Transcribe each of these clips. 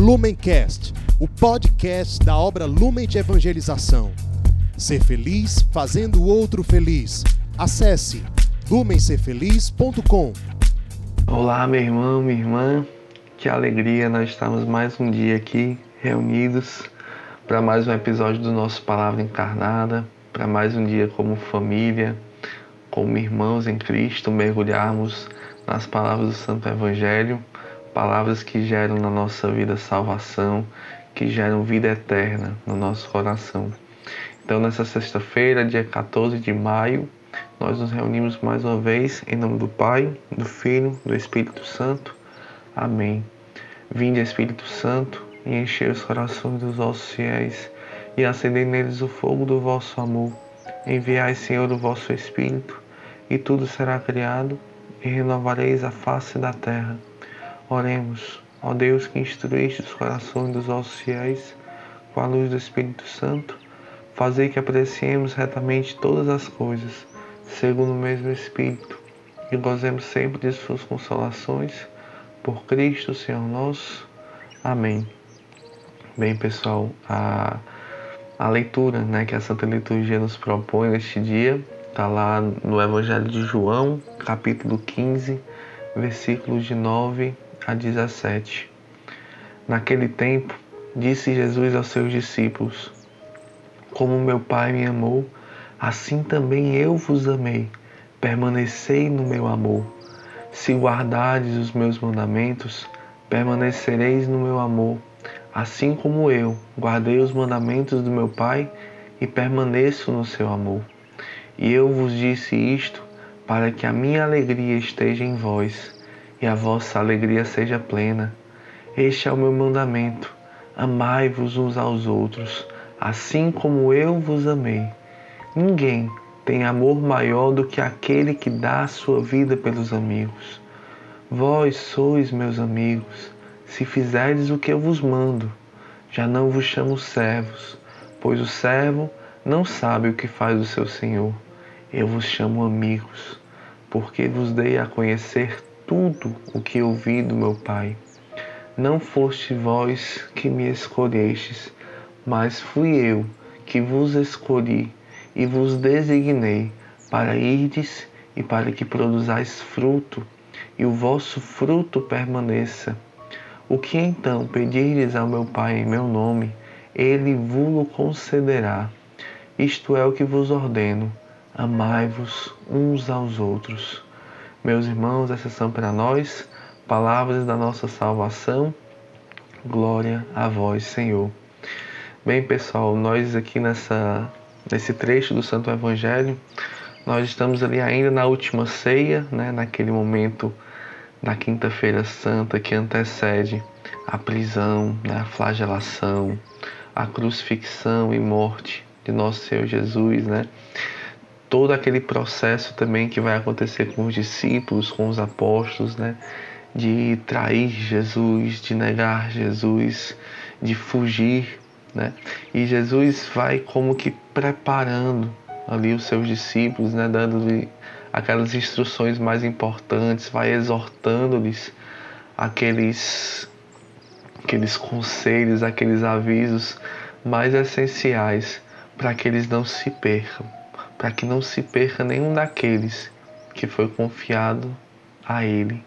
Lumencast, o podcast da obra Lumen de Evangelização. Ser feliz fazendo o outro feliz. Acesse lumencerfeliz.com. Olá, meu irmão, minha irmã. Que alegria nós estamos mais um dia aqui reunidos para mais um episódio do nosso Palavra Encarnada, para mais um dia como família, como irmãos em Cristo, mergulharmos nas palavras do Santo Evangelho, palavras que geram na nossa vida salvação, que geram vida eterna no nosso coração. Então, nessa sexta-feira, dia 14 de maio, nós nos reunimos mais uma vez em nome do Pai, do Filho, do Espírito Santo. Amém. Vinde, Espírito Santo, e enchei os corações dos vossos fiéis, e acendei neles o fogo do vosso amor. Enviai, Senhor, o vosso Espírito, e tudo será criado, e renovareis a face da terra. Oremos, ó Deus que instruíste os corações dos vossos fiéis com a luz do Espírito Santo, fazei que apreciemos retamente todas as coisas, segundo o mesmo Espírito, e gozemos sempre de suas consolações, por Cristo, Senhor nosso. Amém. Bem, pessoal, a, a leitura né, que a Santa Liturgia nos propõe neste dia está lá no Evangelho de João, capítulo 15, versículos de 9 a 17. Naquele tempo, disse Jesus aos seus discípulos: Como meu Pai me amou, assim também eu vos amei. Permanecei no meu amor. Se guardardes os meus mandamentos, permanecereis no meu amor, assim como eu guardei os mandamentos do meu Pai e permaneço no seu amor. E eu vos disse isto para que a minha alegria esteja em vós e a vossa alegria seja plena. Este é o meu mandamento: amai-vos uns aos outros, assim como eu vos amei. Ninguém tem amor maior do que aquele que dá a sua vida pelos amigos. Vós sois meus amigos, se fizerdes o que eu vos mando. Já não vos chamo servos, pois o servo não sabe o que faz o seu senhor. Eu vos chamo amigos, porque vos dei a conhecer tudo o que ouvi do meu Pai. Não foste vós que me escolhestes, mas fui eu que vos escolhi e vos designei para irdes e para que produzais fruto, e o vosso fruto permaneça. O que então pedirdes ao meu Pai em meu nome, ele vos concederá. Isto é o que vos ordeno: amai-vos uns aos outros. Meus irmãos, essas são para nós palavras da nossa salvação. Glória a vós, Senhor. Bem, pessoal, nós aqui nessa nesse trecho do Santo Evangelho, nós estamos ali ainda na última ceia, né, naquele momento da quinta-feira santa que antecede a prisão, né, a flagelação, a crucifixão e morte de nosso Senhor Jesus, né? Todo aquele processo também que vai acontecer com os discípulos, com os apóstolos, né? De trair Jesus, de negar Jesus, de fugir, né? E Jesus vai como que preparando ali os seus discípulos, né? Dando-lhe aquelas instruções mais importantes, vai exortando-lhes aqueles aqueles conselhos, aqueles avisos mais essenciais para que eles não se percam para que não se perca nenhum daqueles que foi confiado a Ele.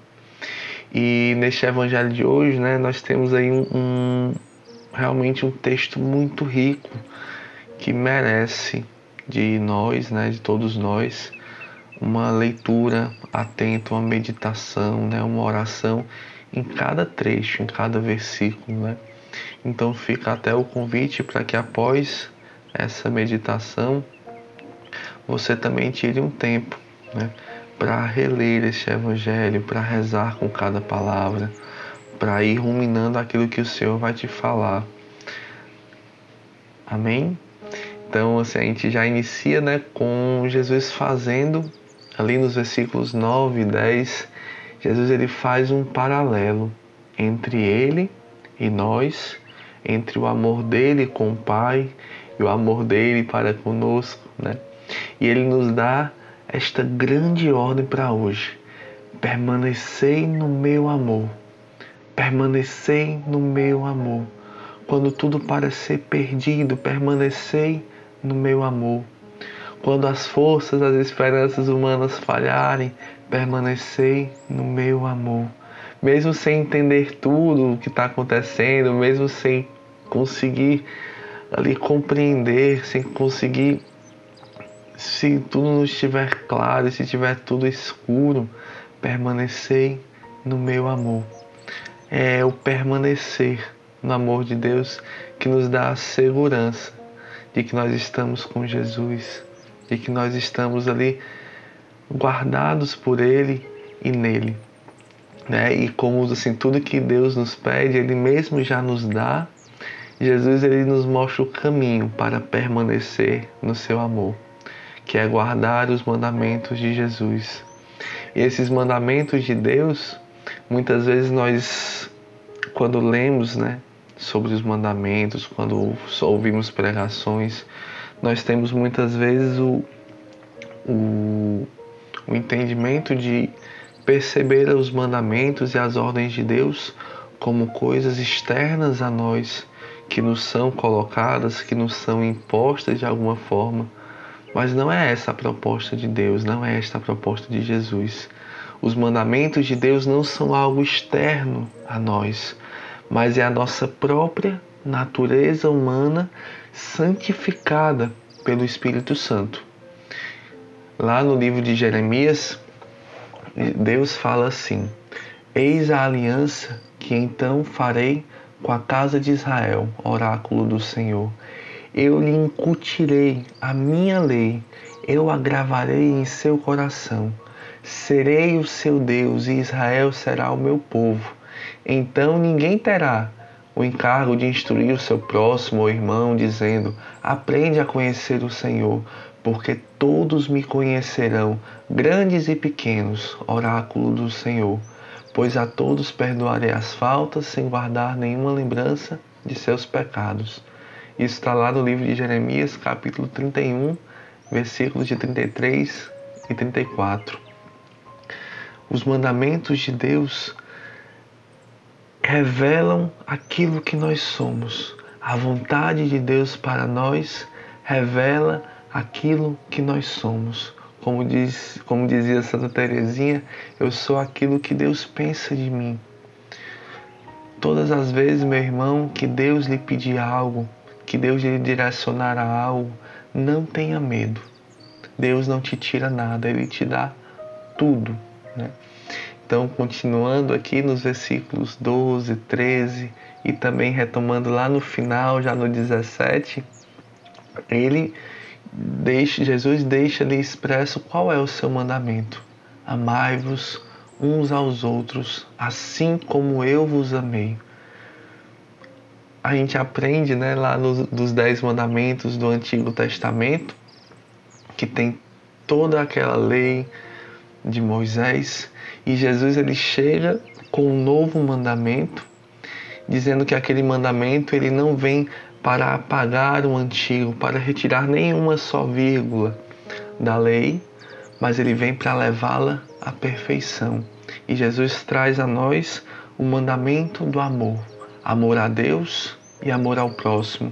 E neste Evangelho de hoje, né, nós temos aí um, um realmente um texto muito rico que merece de nós, né, de todos nós, uma leitura atenta, uma meditação, né, uma oração em cada trecho, em cada versículo, né? Então fica até o convite para que após essa meditação você também tire um tempo né, para reler este Evangelho, para rezar com cada palavra, para ir ruminando aquilo que o Senhor vai te falar. Amém? Então, assim, a gente já inicia né, com Jesus fazendo, ali nos versículos 9 e 10, Jesus ele faz um paralelo entre ele e nós, entre o amor dele com o Pai e o amor dele para conosco, né? E ele nos dá esta grande ordem para hoje: permanecei no meu amor. Permanecei no meu amor. Quando tudo parecer perdido, permanecei no meu amor. Quando as forças, as esperanças humanas falharem, permanecei no meu amor. Mesmo sem entender tudo o que está acontecendo, mesmo sem conseguir ali compreender, sem conseguir, se tudo não estiver claro, se estiver tudo escuro, permanecei no meu amor. É o permanecer no amor de Deus que nos dá a segurança de que nós estamos com Jesus, de que nós estamos ali guardados por Ele e nele. Né? E como assim, tudo que Deus nos pede, Ele mesmo já nos dá. Jesus ele nos mostra o caminho para permanecer no seu amor, que é guardar os mandamentos de Jesus. E esses mandamentos de Deus, muitas vezes nós, quando lemos né, sobre os mandamentos, quando ouvimos pregações, nós temos muitas vezes o, o, o entendimento de perceber os mandamentos e as ordens de Deus como coisas externas a nós, que nos são colocadas, que nos são impostas de alguma forma. Mas não é essa a proposta de Deus, não é esta a proposta de Jesus. Os mandamentos de Deus não são algo externo a nós, mas é a nossa própria natureza humana santificada pelo Espírito Santo. Lá no livro de Jeremias, Deus fala assim: Eis a aliança que então farei com a casa de Israel, oráculo do Senhor. Eu lhe incutirei a minha lei, eu a gravarei em seu coração. Serei o seu Deus e Israel será o meu povo. Então ninguém terá o encargo de instruir o seu próximo ou irmão, dizendo: Aprende a conhecer o Senhor, porque todos me conhecerão, grandes e pequenos, oráculo do Senhor. Pois a todos perdoarei as faltas, sem guardar nenhuma lembrança de seus pecados. Isso está lá no livro de Jeremias, capítulo 31, versículos de 33 e 34. Os mandamentos de Deus revelam aquilo que nós somos. A vontade de Deus para nós revela aquilo que nós somos. Como, diz, como dizia Santa Teresinha, eu sou aquilo que Deus pensa de mim. Todas as vezes, meu irmão, que Deus lhe pedir algo, que Deus lhe direcionar a algo, não tenha medo. Deus não te tira nada, Ele te dá tudo. Né? Então, continuando aqui nos versículos 12, 13 e também retomando lá no final, já no 17, ele deixa, Jesus deixa ali expresso qual é o seu mandamento: Amai-vos uns aos outros, assim como eu vos amei. A gente aprende né, lá nos, dos Dez Mandamentos do Antigo Testamento, que tem toda aquela lei de Moisés, e Jesus ele chega com um novo mandamento, dizendo que aquele mandamento ele não vem para apagar o antigo, para retirar nenhuma só vírgula da lei, mas ele vem para levá-la à perfeição. E Jesus traz a nós o mandamento do amor, amor a Deus e amor ao próximo,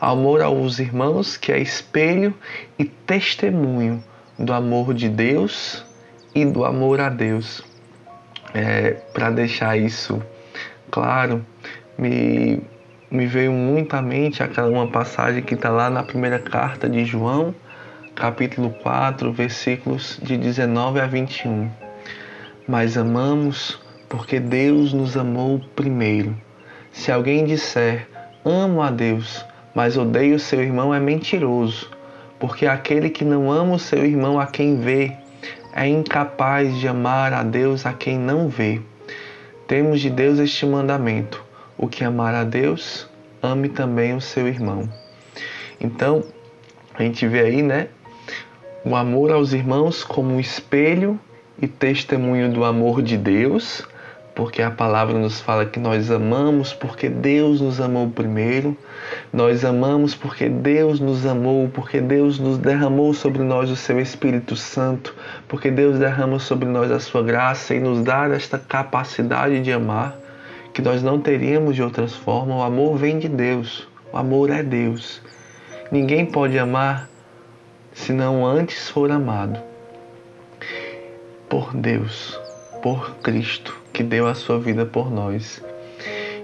amor aos irmãos, que é espelho e testemunho do amor de Deus e do amor a Deus é, para deixar isso claro, me, me veio muito à mente aquela uma passagem que está lá na primeira carta de João, capítulo 4, versículos de 19 a 21. Mas amamos porque Deus nos amou primeiro. Se alguém disser, amo a Deus, mas odeio seu irmão, é mentiroso, porque aquele que não ama o seu irmão a quem vê, é incapaz de amar a Deus a quem não vê. Temos de Deus este mandamento: o que amar a Deus, ame também o seu irmão. Então, a gente vê aí, né, o amor aos irmãos como um espelho e testemunho do amor de Deus, porque a palavra nos fala que nós amamos porque Deus nos amou primeiro, nós amamos porque Deus nos amou, porque Deus nos derramou sobre nós o seu Espírito Santo, porque Deus derrama sobre nós a sua graça e nos dá esta capacidade de amar, que nós não teríamos de outras formas. O amor vem de Deus. O amor é Deus. Ninguém pode amar se não antes for amado por Deus, por Cristo, que deu a sua vida por nós.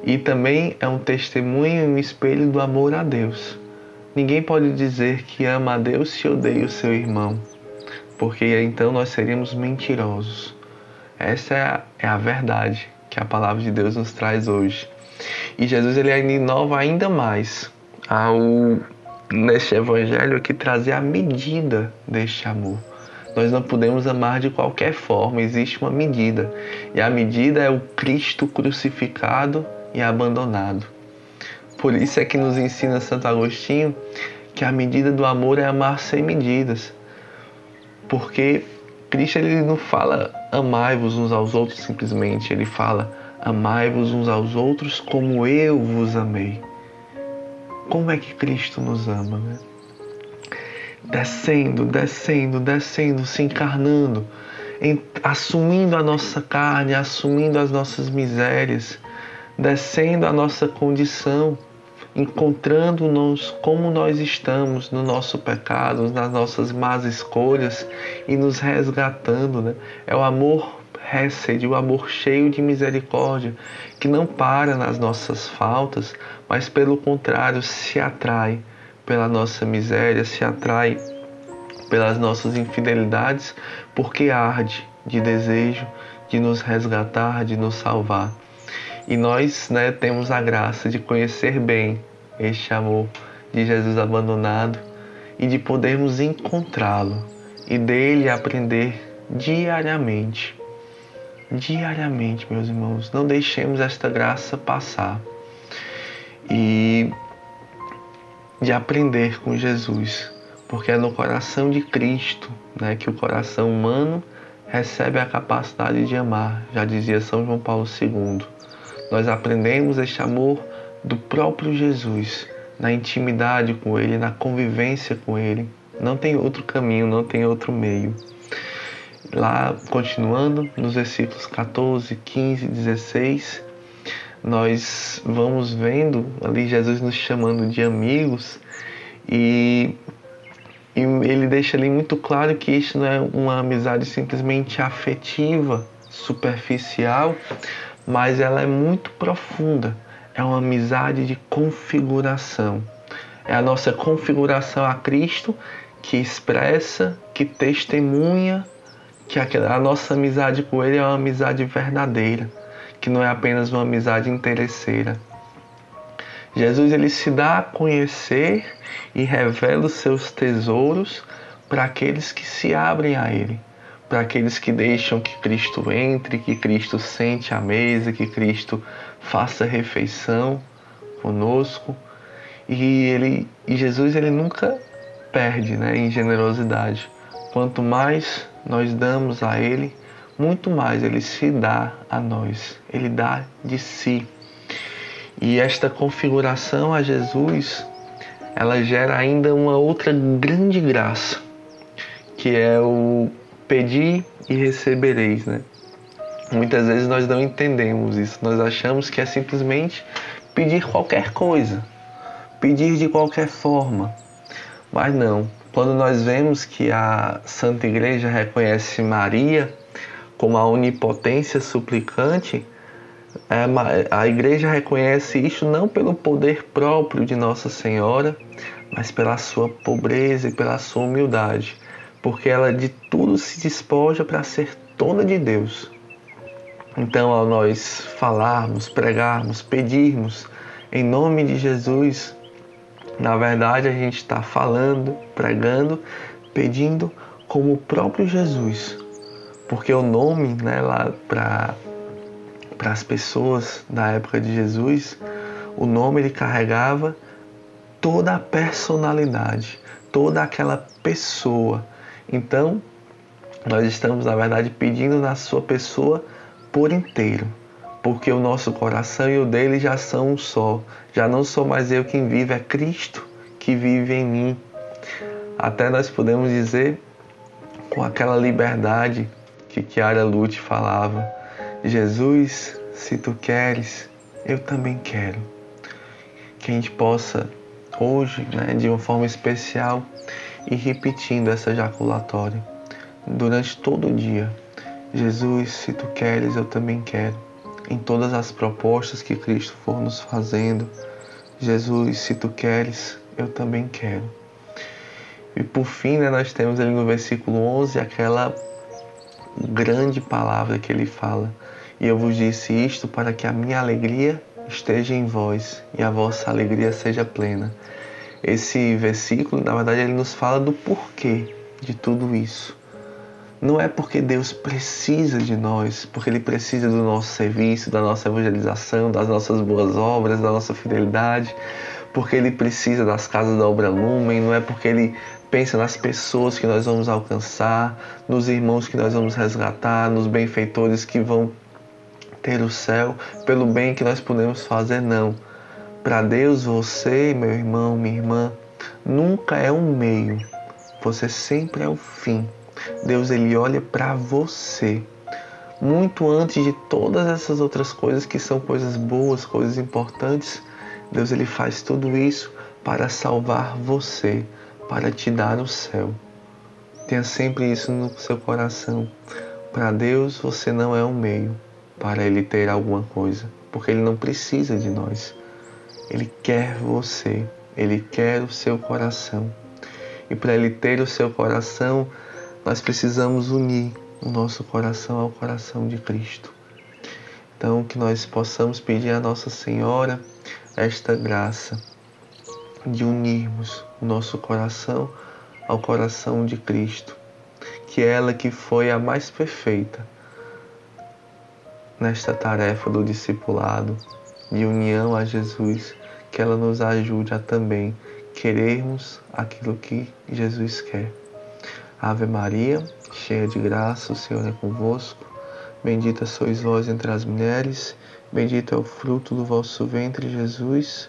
E também é um testemunho e um espelho do amor a Deus. Ninguém pode dizer que ama a Deus se odeia o seu irmão, porque então nós seríamos mentirosos. Essa é a, é a verdade que a palavra de Deus nos traz hoje. E Jesus ele inova ainda mais ao neste evangelho aqui trazer a medida deste amor. Nós não podemos amar de qualquer forma, existe uma medida. E a medida é o Cristo crucificado e abandonado. Por isso é que nos ensina Santo Agostinho que a medida do amor é amar sem medidas. Porque Cristo ele não fala amai-vos uns aos outros simplesmente, ele fala amai-vos uns aos outros como eu vos amei. Como é que Cristo nos ama, né? Descendo, descendo, descendo, se encarnando, em, assumindo a nossa carne, assumindo as nossas misérias, descendo a nossa condição, encontrando-nos como nós estamos no nosso pecado, nas nossas más escolhas e nos resgatando. Né? É o amor Hesed, o amor cheio de misericórdia, que não para nas nossas faltas, mas pelo contrário se atrai pela nossa miséria, se atrai pelas nossas infidelidades, porque arde de desejo de nos resgatar, de nos salvar. E nós né, temos a graça de conhecer bem este amor de Jesus abandonado e de podermos encontrá-lo e dele aprender diariamente. Diariamente, meus irmãos, não deixemos esta graça passar e de aprender com Jesus, porque é no coração de Cristo né, que o coração humano recebe a capacidade de amar, já dizia São João Paulo II. Nós aprendemos este amor do próprio Jesus, na intimidade com Ele, na convivência com Ele. Não tem outro caminho, não tem outro meio. Lá, continuando, nos versículos 14, 15, 16, nós vamos vendo ali Jesus nos chamando de amigos e, e ele deixa ali muito claro que isso não é uma amizade simplesmente afetiva, superficial, mas ela é muito profunda. É uma amizade de configuração. É a nossa configuração a Cristo que expressa, que testemunha que a nossa amizade com Ele é uma amizade verdadeira, que não é apenas uma amizade interesseira. Jesus ele se dá a conhecer e revela os seus tesouros para aqueles que se abrem a Ele para aqueles que deixam que Cristo entre, que Cristo sente à mesa, que Cristo faça refeição conosco. E ele e Jesus ele nunca perde, né, em generosidade. Quanto mais nós damos a ele, muito mais ele se dá a nós. Ele dá de si. E esta configuração a Jesus, ela gera ainda uma outra grande graça, que é o Pedi e recebereis, né? Muitas vezes nós não entendemos isso, nós achamos que é simplesmente pedir qualquer coisa, pedir de qualquer forma. Mas não, quando nós vemos que a Santa Igreja reconhece Maria como a onipotência suplicante, é, a igreja reconhece isso não pelo poder próprio de Nossa Senhora, mas pela sua pobreza e pela sua humildade porque ela de tudo se despoja para ser toda de Deus. Então, ao nós falarmos, pregarmos, pedirmos em nome de Jesus, na verdade a gente está falando, pregando, pedindo como o próprio Jesus, porque o nome, né, lá para para as pessoas da época de Jesus, o nome ele carregava toda a personalidade, toda aquela pessoa então, nós estamos, na verdade, pedindo na sua pessoa por inteiro, porque o nosso coração e o dele já são um só. Já não sou mais eu quem vive, é Cristo que vive em mim. Até nós podemos dizer com aquela liberdade que Chiara Lute falava: Jesus, se tu queres, eu também quero. Que a gente possa hoje, né, de uma forma especial, ir repetindo essa ejaculatória durante todo o dia. Jesus, se tu queres, eu também quero. Em todas as propostas que Cristo for nos fazendo, Jesus, se tu queres, eu também quero. E por fim, né, nós temos ali no versículo 11 aquela grande palavra que ele fala: E eu vos disse isto para que a minha alegria esteja em vós e a vossa alegria seja plena. Esse versículo, na verdade, ele nos fala do porquê de tudo isso. Não é porque Deus precisa de nós, porque Ele precisa do nosso serviço, da nossa evangelização, das nossas boas obras, da nossa fidelidade, porque Ele precisa das casas da obra Lumen, não é porque Ele pensa nas pessoas que nós vamos alcançar, nos irmãos que nós vamos resgatar, nos benfeitores que vão ter o céu, pelo bem que nós podemos fazer, não. Para Deus, você, meu irmão, minha irmã, nunca é um meio, você sempre é o fim. Deus ele olha para você muito antes de todas essas outras coisas que são coisas boas, coisas importantes. Deus ele faz tudo isso para salvar você, para te dar o céu. Tenha sempre isso no seu coração. Para Deus você não é um meio para ele ter alguma coisa, porque ele não precisa de nós. Ele quer você, ele quer o seu coração. E para ele ter o seu coração, nós precisamos unir o nosso coração ao coração de Cristo. Então, que nós possamos pedir a Nossa Senhora esta graça de unirmos o nosso coração ao coração de Cristo, que é ela que foi a mais perfeita nesta tarefa do discipulado, de união a Jesus, que ela nos ajude a também querermos aquilo que Jesus quer. Ave Maria, cheia de graça, o Senhor é convosco. Bendita sois vós entre as mulheres, bendito é o fruto do vosso ventre, Jesus.